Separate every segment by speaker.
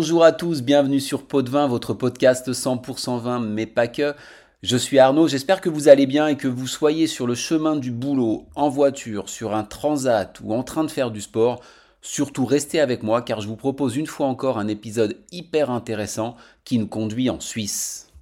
Speaker 1: Bonjour à tous, bienvenue sur Pot de Vin, votre podcast 100% vin, mais pas que. Je suis Arnaud, j'espère que vous allez bien et que vous soyez sur le chemin du boulot, en voiture, sur un transat ou en train de faire du sport. Surtout restez avec moi car je vous propose une fois encore un épisode hyper intéressant qui nous conduit en Suisse.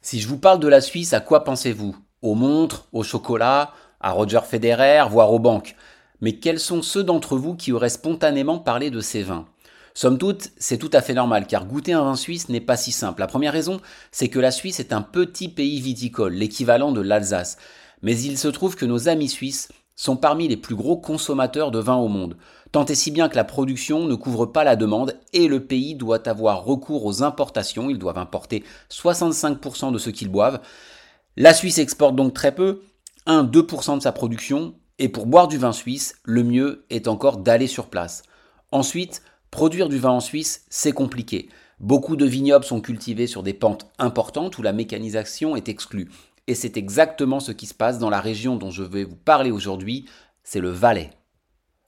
Speaker 1: Si je vous parle de la Suisse, à quoi pensez-vous? Aux montres, au chocolat, à Roger Federer, voire aux banques? Mais quels sont ceux d'entre vous qui auraient spontanément parlé de ces vins? Somme toute, c'est tout à fait normal, car goûter un vin suisse n'est pas si simple. La première raison, c'est que la Suisse est un petit pays viticole, l'équivalent de l'Alsace. Mais il se trouve que nos amis suisses sont parmi les plus gros consommateurs de vin au monde. Tant et si bien que la production ne couvre pas la demande et le pays doit avoir recours aux importations. Ils doivent importer 65% de ce qu'ils boivent. La Suisse exporte donc très peu, 1-2% de sa production. Et pour boire du vin suisse, le mieux est encore d'aller sur place. Ensuite, Produire du vin en Suisse, c'est compliqué. Beaucoup de vignobles sont cultivés sur des pentes importantes où la mécanisation est exclue. Et c'est exactement ce qui se passe dans la région dont je vais vous parler aujourd'hui, c'est le Valais.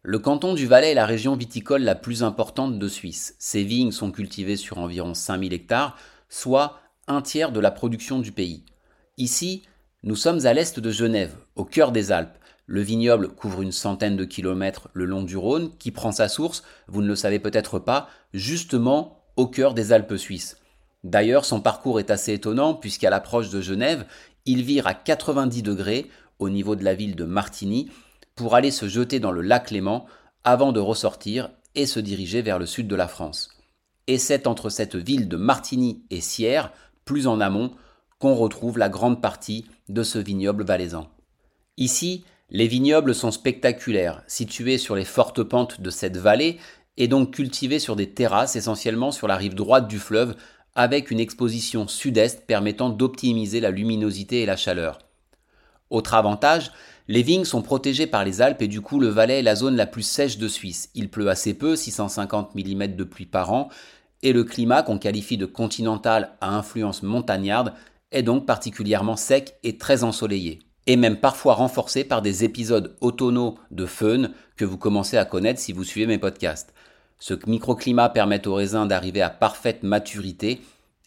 Speaker 1: Le canton du Valais est la région viticole la plus importante de Suisse. Ses vignes sont cultivées sur environ 5000 hectares, soit un tiers de la production du pays. Ici, nous sommes à l'est de Genève, au cœur des Alpes. Le vignoble couvre une centaine de kilomètres le long du Rhône, qui prend sa source, vous ne le savez peut-être pas, justement au cœur des Alpes suisses. D'ailleurs, son parcours est assez étonnant, puisqu'à l'approche de Genève, il vire à 90 degrés au niveau de la ville de Martigny pour aller se jeter dans le lac Léman avant de ressortir et se diriger vers le sud de la France. Et c'est entre cette ville de Martigny et Sierre, plus en amont, qu'on retrouve la grande partie de ce vignoble valaisan. Ici, les vignobles sont spectaculaires, situés sur les fortes pentes de cette vallée et donc cultivés sur des terrasses essentiellement sur la rive droite du fleuve avec une exposition sud-est permettant d'optimiser la luminosité et la chaleur. Autre avantage, les vignes sont protégées par les Alpes et du coup le Valais est la zone la plus sèche de Suisse. Il pleut assez peu, 650 mm de pluie par an, et le climat qu'on qualifie de continental à influence montagnarde est donc particulièrement sec et très ensoleillé et même parfois renforcé par des épisodes automnaux de fun que vous commencez à connaître si vous suivez mes podcasts. Ce microclimat permet aux raisins d'arriver à parfaite maturité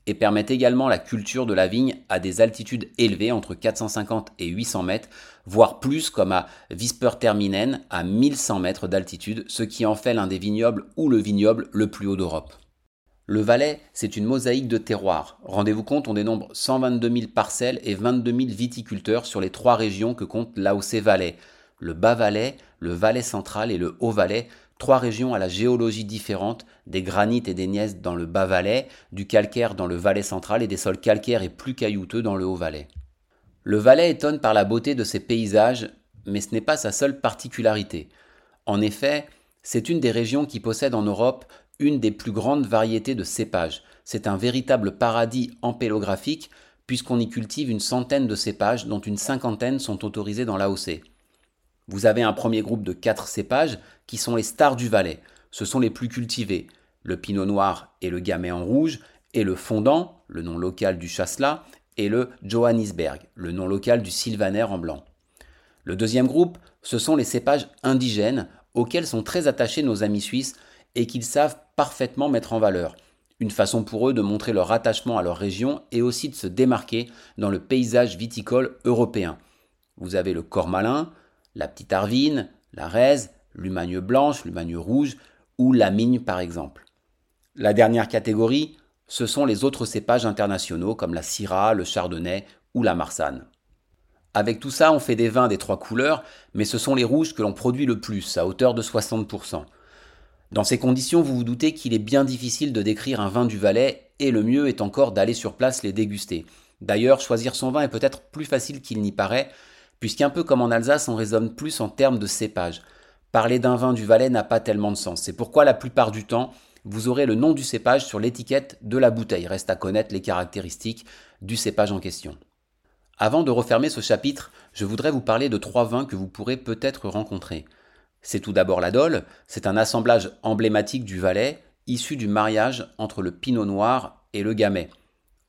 Speaker 1: et permet également la culture de la vigne à des altitudes élevées entre 450 et 800 mètres, voire plus comme à Visper-Terminen à 1100 mètres d'altitude, ce qui en fait l'un des vignobles ou le vignoble le plus haut d'Europe. Le Valais, c'est une mosaïque de terroirs. Rendez-vous compte, on dénombre 122 000 parcelles et 22 000 viticulteurs sur les trois régions que compte l'AOC Valais. Le Bas-Valais, le Valais central et le Haut-Valais, trois régions à la géologie différente, des granites et des gneiss dans le Bas-Valais, du calcaire dans le Valais central et des sols calcaires et plus caillouteux dans le Haut-Valais. Le Valais étonne par la beauté de ses paysages, mais ce n'est pas sa seule particularité. En effet, c'est une des régions qui possède en Europe une des plus grandes variétés de cépages. C'est un véritable paradis empélographique puisqu'on y cultive une centaine de cépages dont une cinquantaine sont autorisés dans l'AOC. Vous avez un premier groupe de quatre cépages qui sont les stars du Valais. Ce sont les plus cultivés, le pinot noir et le gamay en rouge, et le fondant, le nom local du chasselas, et le Johannisberg, le nom local du sylvaner en blanc. Le deuxième groupe, ce sont les cépages indigènes auxquels sont très attachés nos amis suisses et qu'ils savent parfaitement mettre en valeur. Une façon pour eux de montrer leur attachement à leur région et aussi de se démarquer dans le paysage viticole européen. Vous avez le Cormalin, la Petite Arvine, la Rèze, l'Humagne blanche, l'Humagne rouge ou la Migne par exemple. La dernière catégorie, ce sont les autres cépages internationaux comme la Syrah, le Chardonnay ou la Marsanne. Avec tout ça, on fait des vins des trois couleurs, mais ce sont les rouges que l'on produit le plus, à hauteur de 60%. Dans ces conditions, vous vous doutez qu'il est bien difficile de décrire un vin du Valais, et le mieux est encore d'aller sur place les déguster. D'ailleurs, choisir son vin est peut-être plus facile qu'il n'y paraît, puisqu'un peu comme en Alsace, on raisonne plus en termes de cépage. Parler d'un vin du Valais n'a pas tellement de sens. C'est pourquoi la plupart du temps, vous aurez le nom du cépage sur l'étiquette de la bouteille. Reste à connaître les caractéristiques du cépage en question. Avant de refermer ce chapitre, je voudrais vous parler de trois vins que vous pourrez peut-être rencontrer. C'est tout d'abord la Dole, c'est un assemblage emblématique du Valais, issu du mariage entre le Pinot Noir et le Gamay.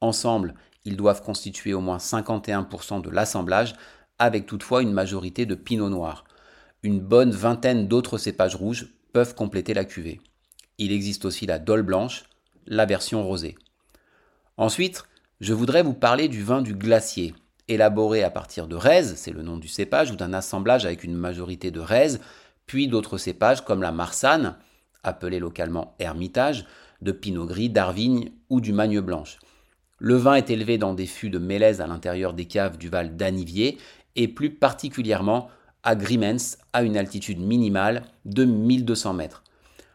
Speaker 1: Ensemble, ils doivent constituer au moins 51% de l'assemblage, avec toutefois une majorité de Pinot Noir. Une bonne vingtaine d'autres cépages rouges peuvent compléter la cuvée. Il existe aussi la Dole blanche, la version rosée. Ensuite, je voudrais vous parler du vin du glacier, élaboré à partir de raises, c'est le nom du cépage, ou d'un assemblage avec une majorité de raises, puis d'autres cépages comme la marsanne, appelée localement hermitage, de pinot gris, d'arvigne ou du magne blanche. Le vin est élevé dans des fûts de mélèze à l'intérieur des caves du Val d'Anivier et plus particulièrement à Grimens à une altitude minimale de 1200 mètres.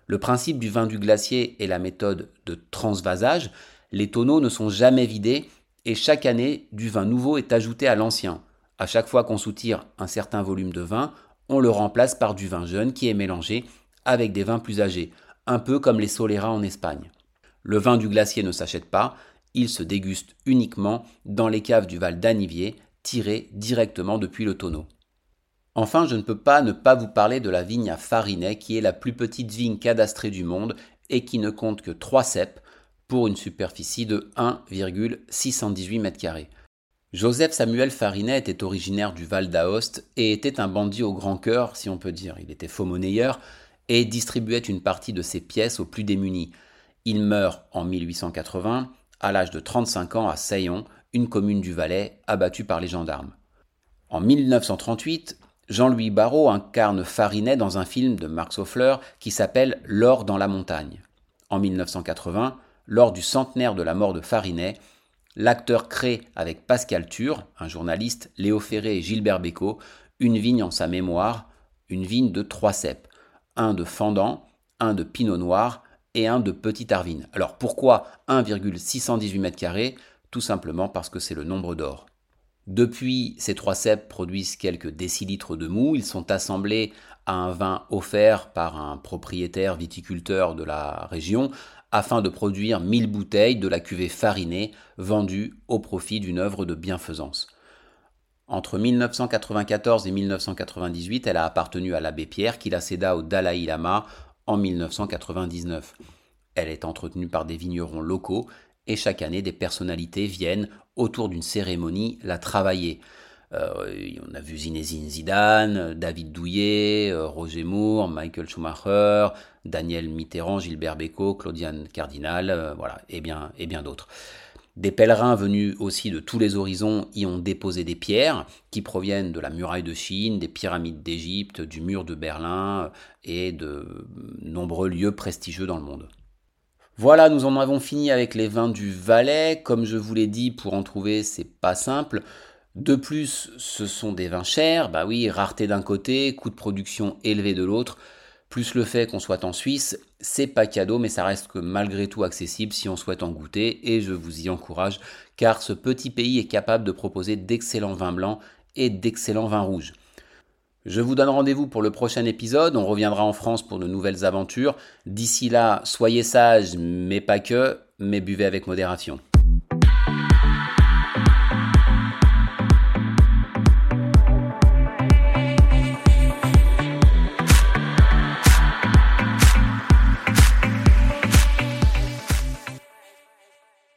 Speaker 1: Le principe du vin du glacier est la méthode de transvasage. Les tonneaux ne sont jamais vidés et chaque année, du vin nouveau est ajouté à l'ancien. À chaque fois qu'on soutire un certain volume de vin, on le remplace par du vin jeune qui est mélangé avec des vins plus âgés, un peu comme les Solera en Espagne. Le vin du glacier ne s'achète pas, il se déguste uniquement dans les caves du Val d'Anivier, tirées directement depuis le tonneau. Enfin, je ne peux pas ne pas vous parler de la vigne à Farinet, qui est la plus petite vigne cadastrée du monde et qui ne compte que 3 ceps pour une superficie de 1,618 m2. Joseph Samuel Farinet était originaire du Val d'Aoste et était un bandit au grand cœur, si on peut dire. Il était faux monnayeur et distribuait une partie de ses pièces aux plus démunis. Il meurt en 1880, à l'âge de 35 ans, à Saillon, une commune du Valais, abattue par les gendarmes. En 1938, Jean-Louis Barrault incarne Farinet dans un film de Marc Soffler qui s'appelle L'or dans la montagne. En 1980, lors du centenaire de la mort de Farinet, l'acteur crée avec Pascal Tur, un journaliste, Léo Ferré et Gilbert Bécaud, une vigne en sa mémoire, une vigne de trois ceps un de fendant, un de pinot noir et un de petit arvine. Alors pourquoi 1,618 m2 Tout simplement parce que c'est le nombre d'or. Depuis, ces trois ceps produisent quelques décilitres de mou. Ils sont assemblés à un vin offert par un propriétaire viticulteur de la région afin de produire 1000 bouteilles de la cuvée farinée vendue au profit d'une œuvre de bienfaisance. Entre 1994 et 1998, elle a appartenu à l'abbé Pierre qui la céda au Dalai Lama en 1999. Elle est entretenue par des vignerons locaux et chaque année des personnalités viennent autour d'une cérémonie la travailler. Euh, on a vu Zinezine Zidane, David Douillet, euh, Roger Moore, Michael Schumacher, Daniel Mitterrand, Gilbert Bécaud, Claudiane Cardinal, euh, voilà, et bien, et bien d'autres. Des pèlerins venus aussi de tous les horizons y ont déposé des pierres qui proviennent de la muraille de Chine, des pyramides d'Égypte, du mur de Berlin et de nombreux lieux prestigieux dans le monde. Voilà, nous en avons fini avec les vins du Valais. Comme je vous l'ai dit, pour en trouver, c'est pas simple. De plus, ce sont des vins chers. Bah oui, rareté d'un côté, coût de production élevé de l'autre plus le fait qu'on soit en Suisse, c'est pas cadeau, mais ça reste que malgré tout accessible si on souhaite en goûter, et je vous y encourage, car ce petit pays est capable de proposer d'excellents vins blancs et d'excellents vins rouges. Je vous donne rendez-vous pour le prochain épisode, on reviendra en France pour de nouvelles aventures. D'ici là, soyez sages, mais pas que, mais buvez avec modération.